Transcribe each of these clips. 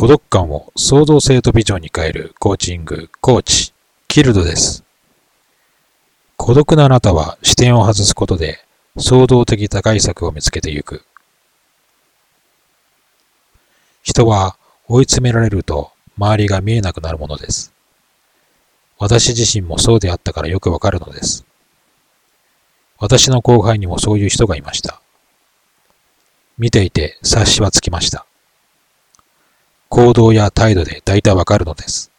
孤独感を創造性とビジョンに変えるコーチング、コーチ、キルドです。孤独なあなたは視点を外すことで創造的打開策を見つけてゆく。人は追い詰められると周りが見えなくなるものです。私自身もそうであったからよくわかるのです。私の後輩にもそういう人がいました。見ていて察しはつきました。行動や態度で大体わかるのです。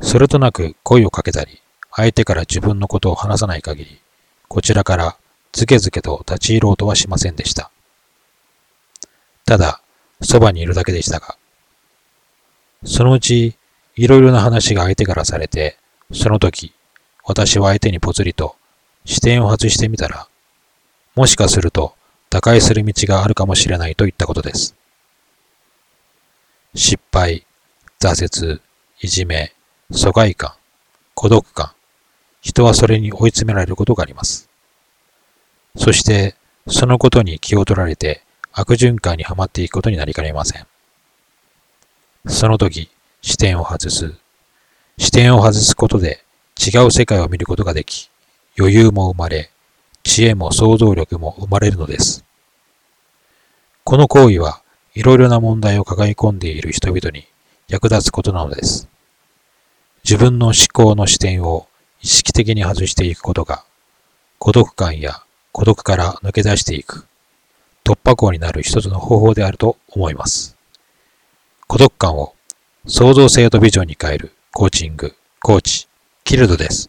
それとなく声をかけたり、相手から自分のことを話さない限り、こちらからずけずけと立ち入ろうとはしませんでした。ただ、そばにいるだけでしたが、そのうち、いろいろな話が相手からされて、その時、私は相手にぽつりと視点を外してみたら、もしかすると打開する道があるかもしれないといったことです。失敗、挫折、いじめ、疎外感、孤独感、人はそれに追い詰められることがあります。そして、そのことに気を取られて悪循環にはまっていくことになりかねません。その時、視点を外す。視点を外すことで違う世界を見ることができ、余裕も生まれ、知恵も想像力も生まれるのです。この行為はいろいろな問題を抱え込んでいる人々に役立つことなのです。自分の思考の視点を意識的に外していくことが、孤独感や孤独から抜け出していく突破口になる一つの方法であると思います。孤独感を創造性とビジョンに変えるコーチング、コーチ、キルドです。